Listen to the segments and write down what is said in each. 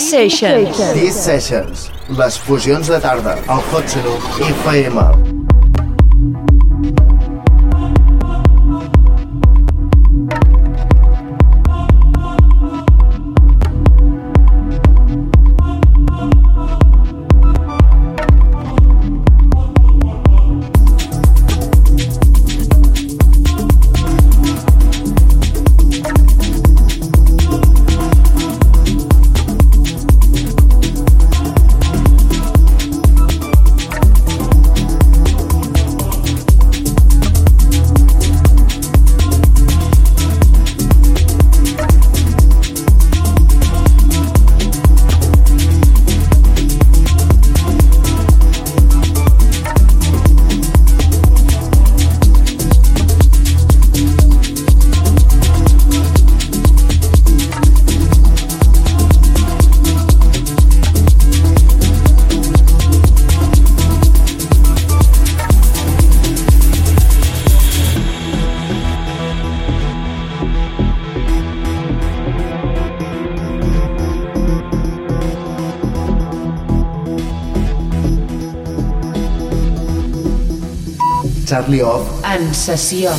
Sessions. Sessions. Les fusions de tarda. El Hot Saloon IFM. Charlie Off. En sessió.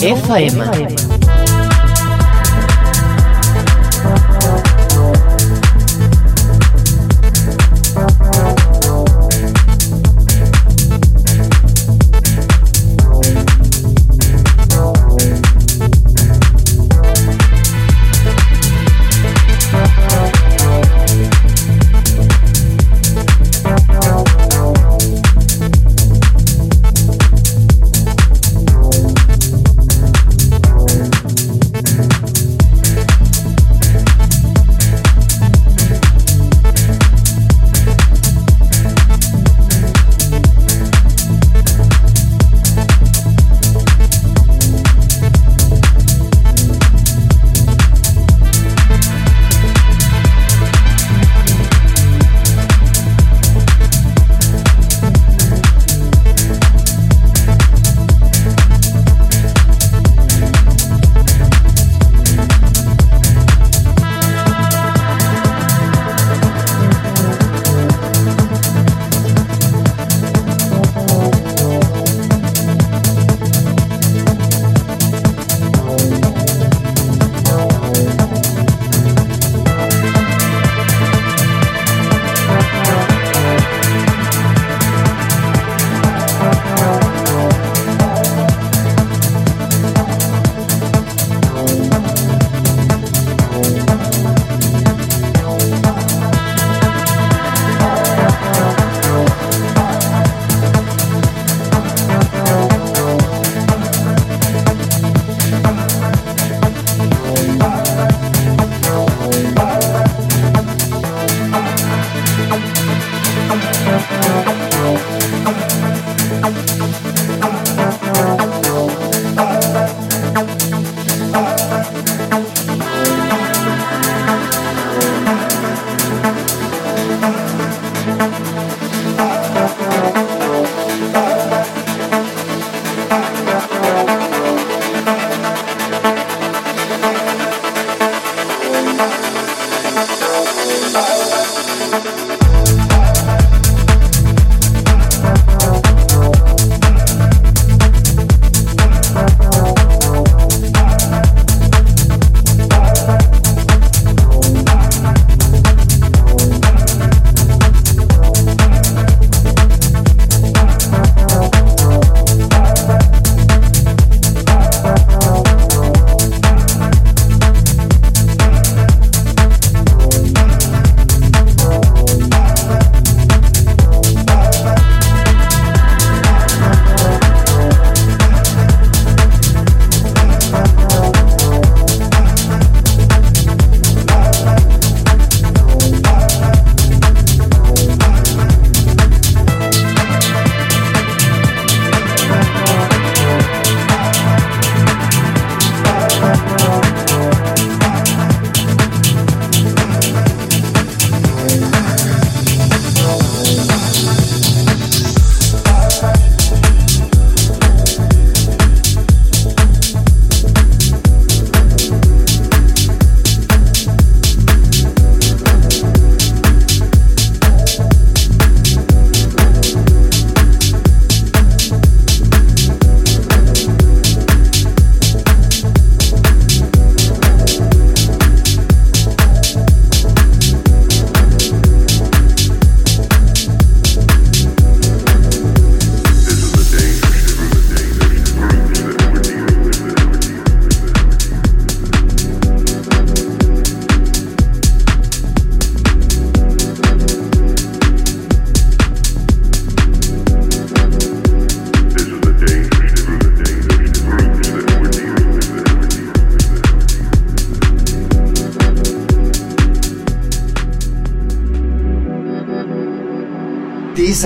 Hot FM.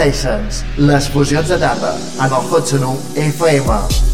Sessions, les fusions de tarda, en el Hot Sonu FM.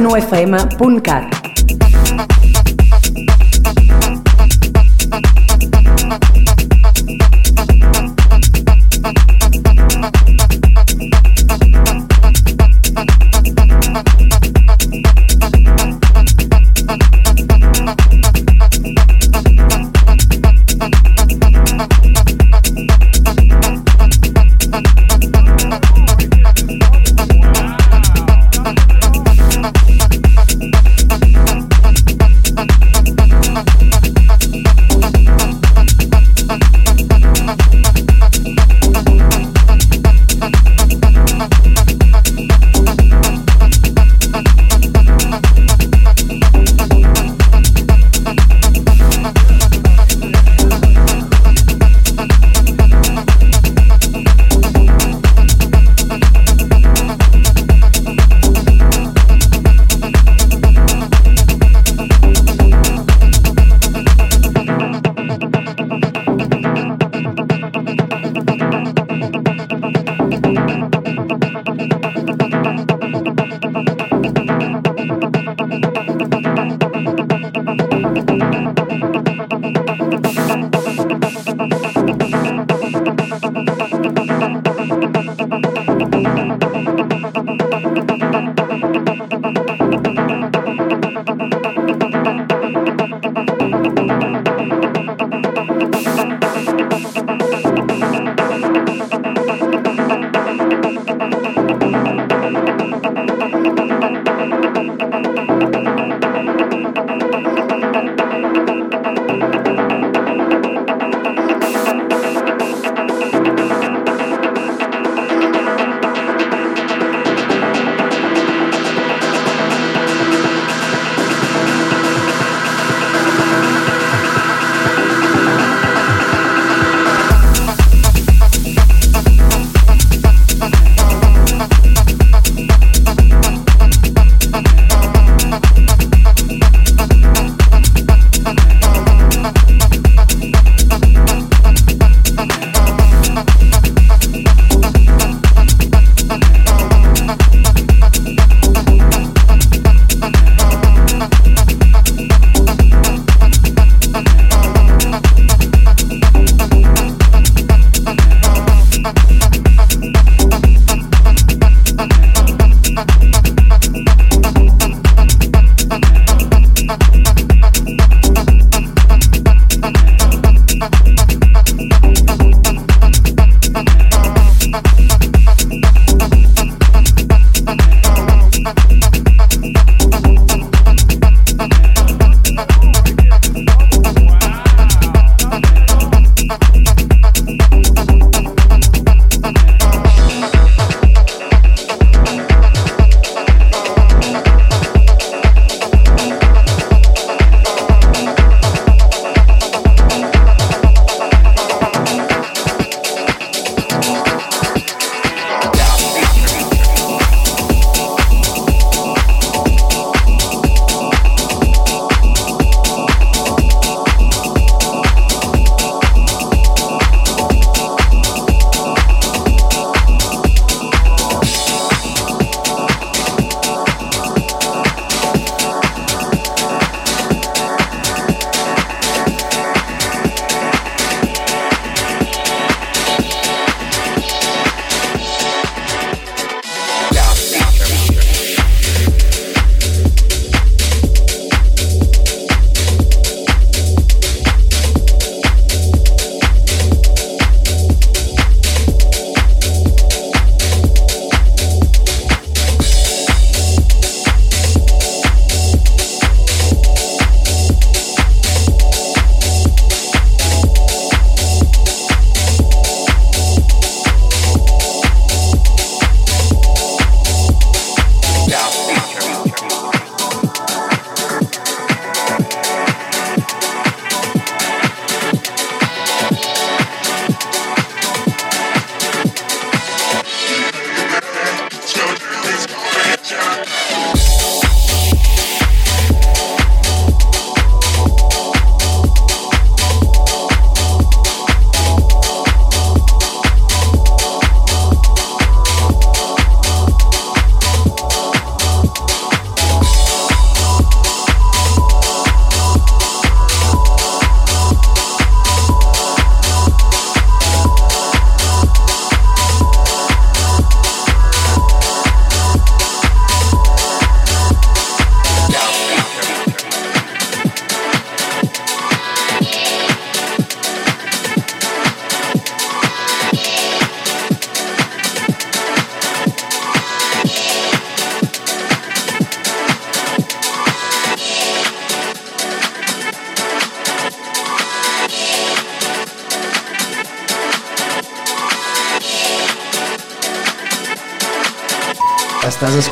9fm.cat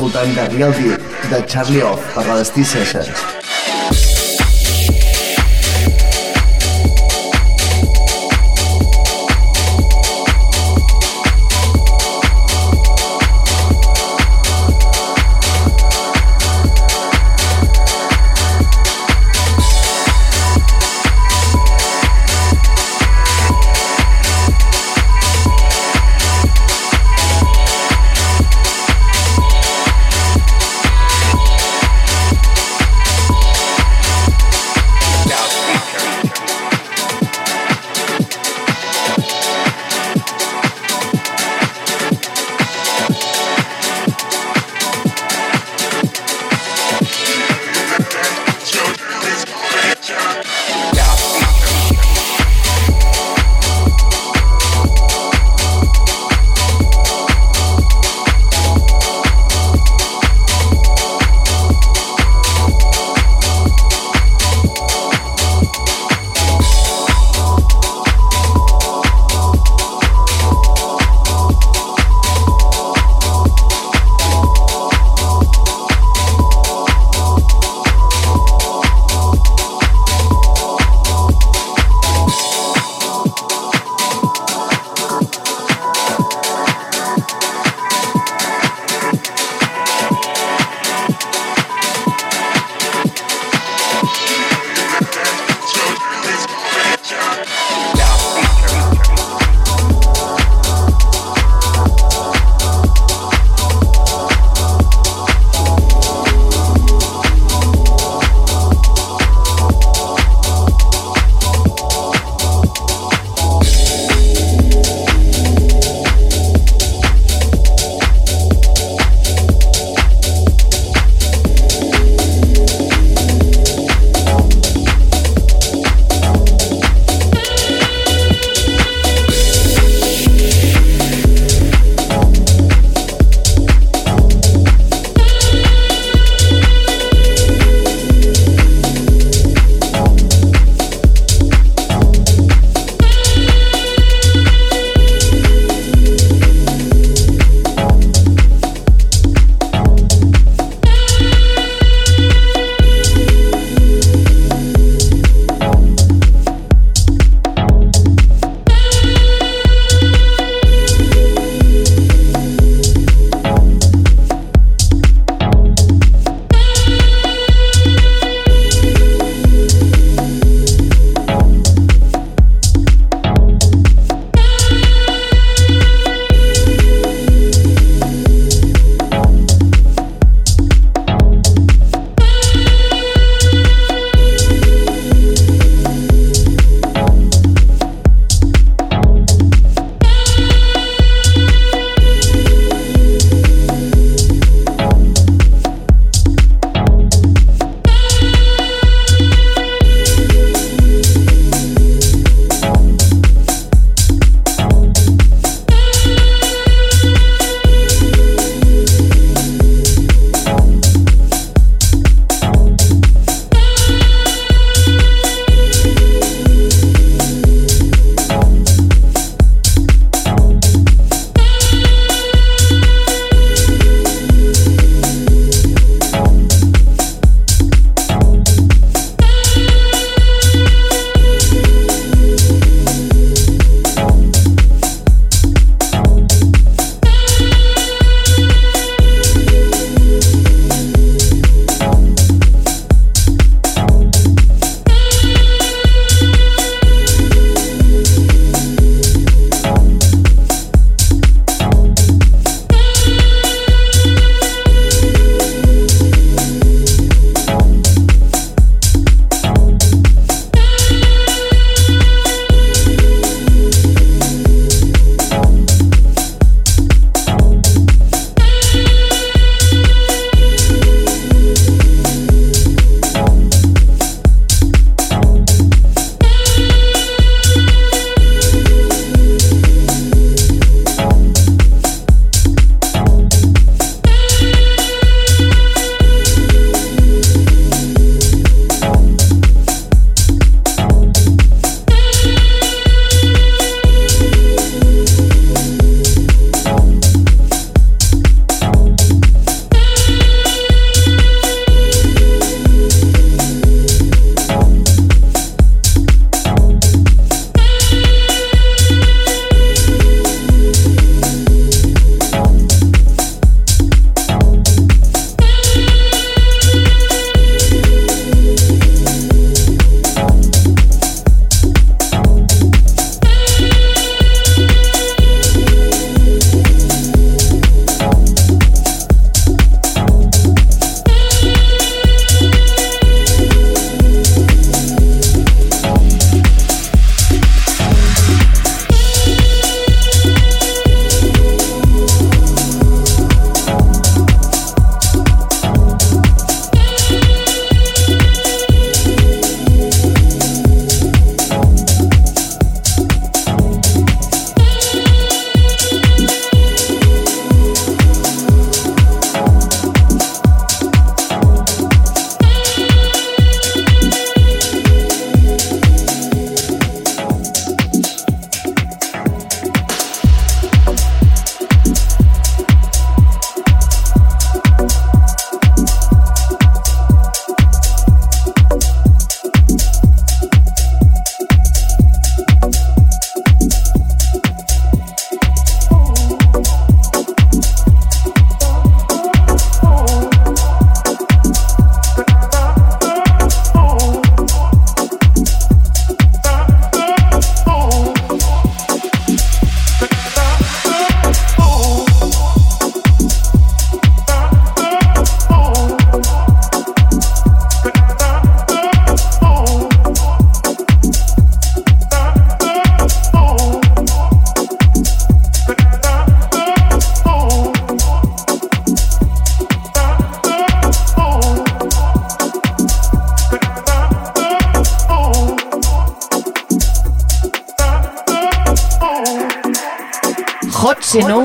escoltant Real Deal de Charlie Off per la Destí Sessions.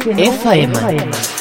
101 FM.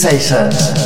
Sensations.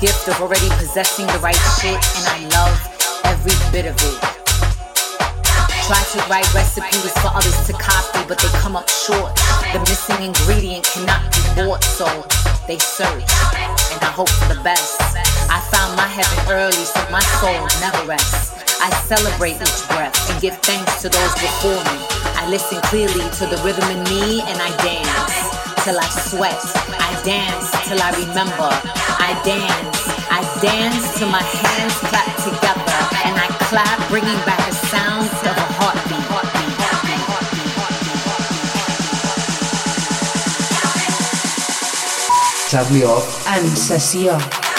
gift of already possessing the right shit, and I love every bit of it. Try to write recipes for others to copy, but they come up short. The missing ingredient cannot be bought, so they search, and I hope for the best. I found my heaven early, so my soul never rests. I celebrate each breath and give thanks to those before me. I listen clearly to the rhythm in me, and I dance till I sweat. I dance till I remember. I dance. I dance till my hands clap together, and I clap, bringing back the sounds of a heartbeat. Charlie Off and Sessió.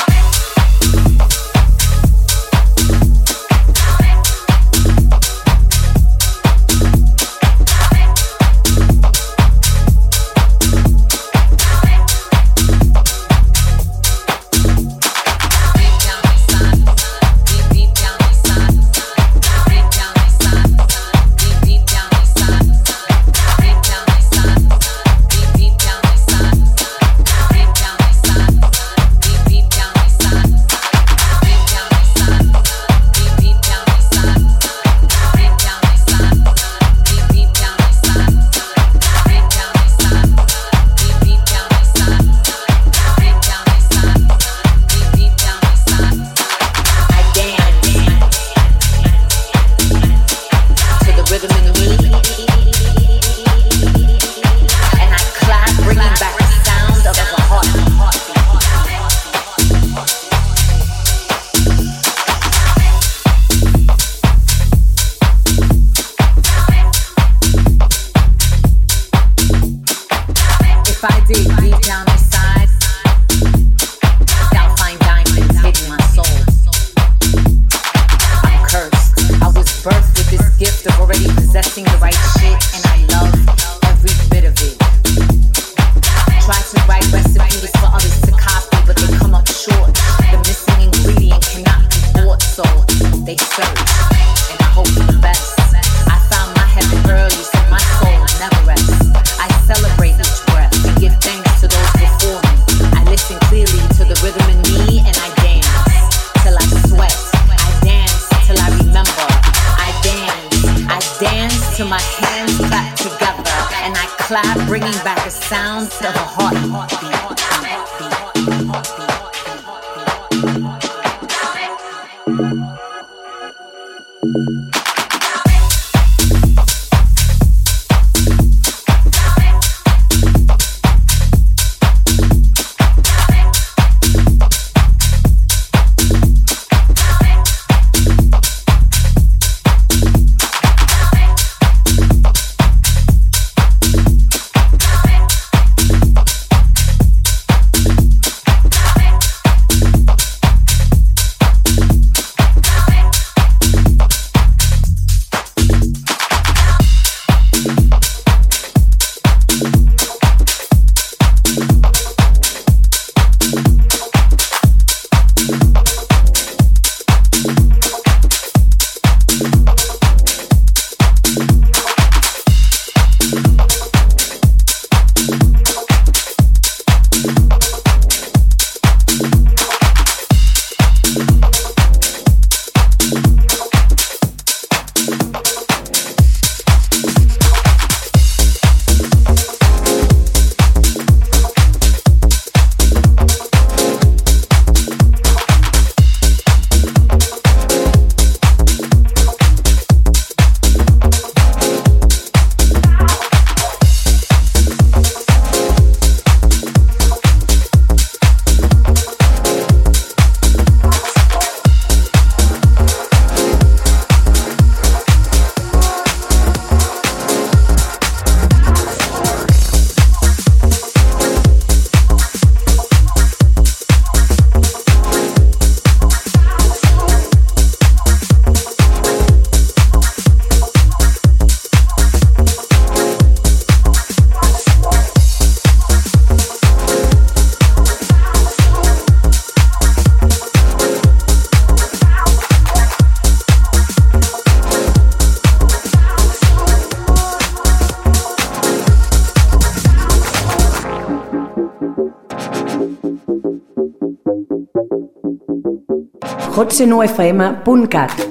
hotsenofm.cat.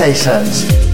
Sessions.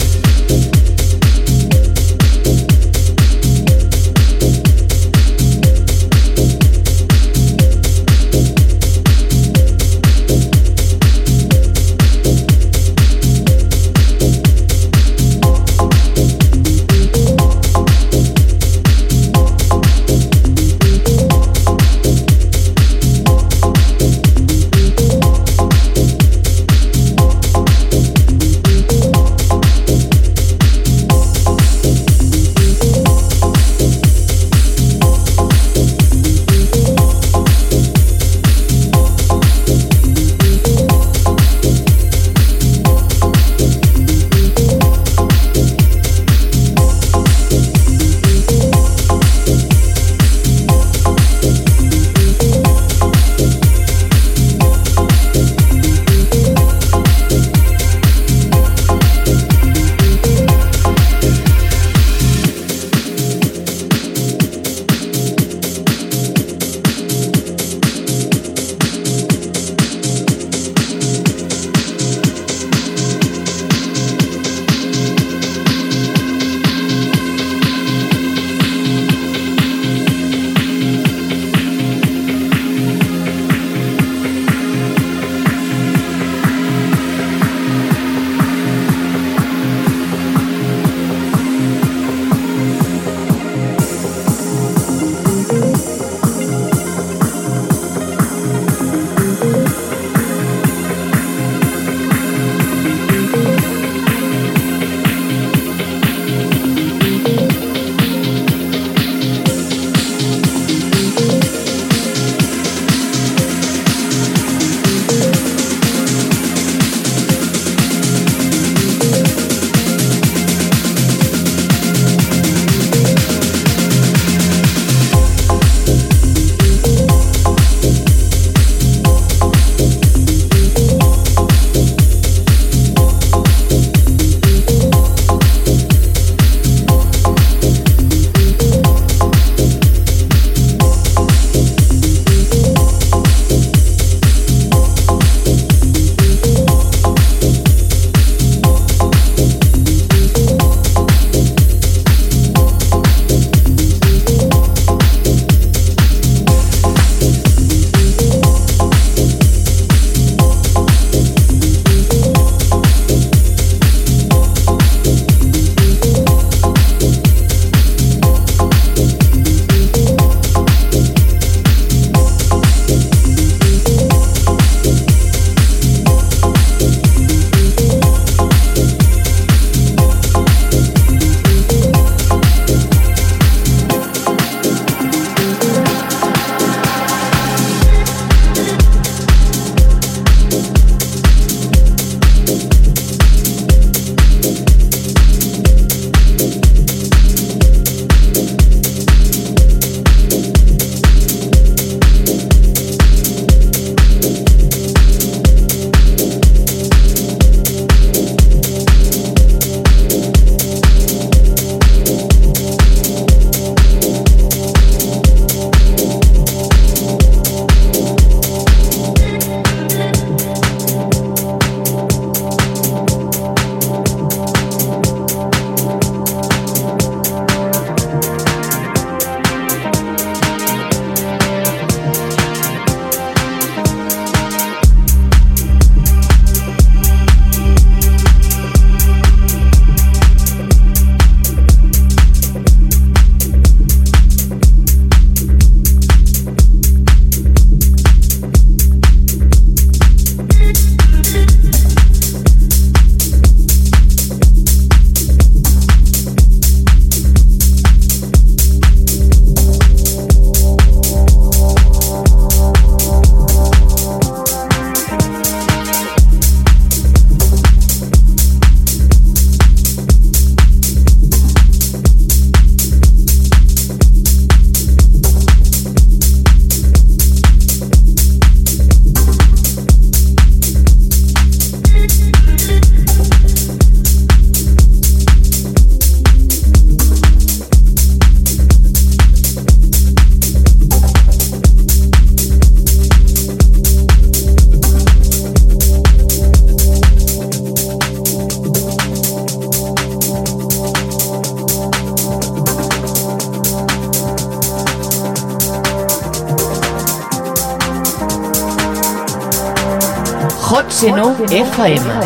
FM.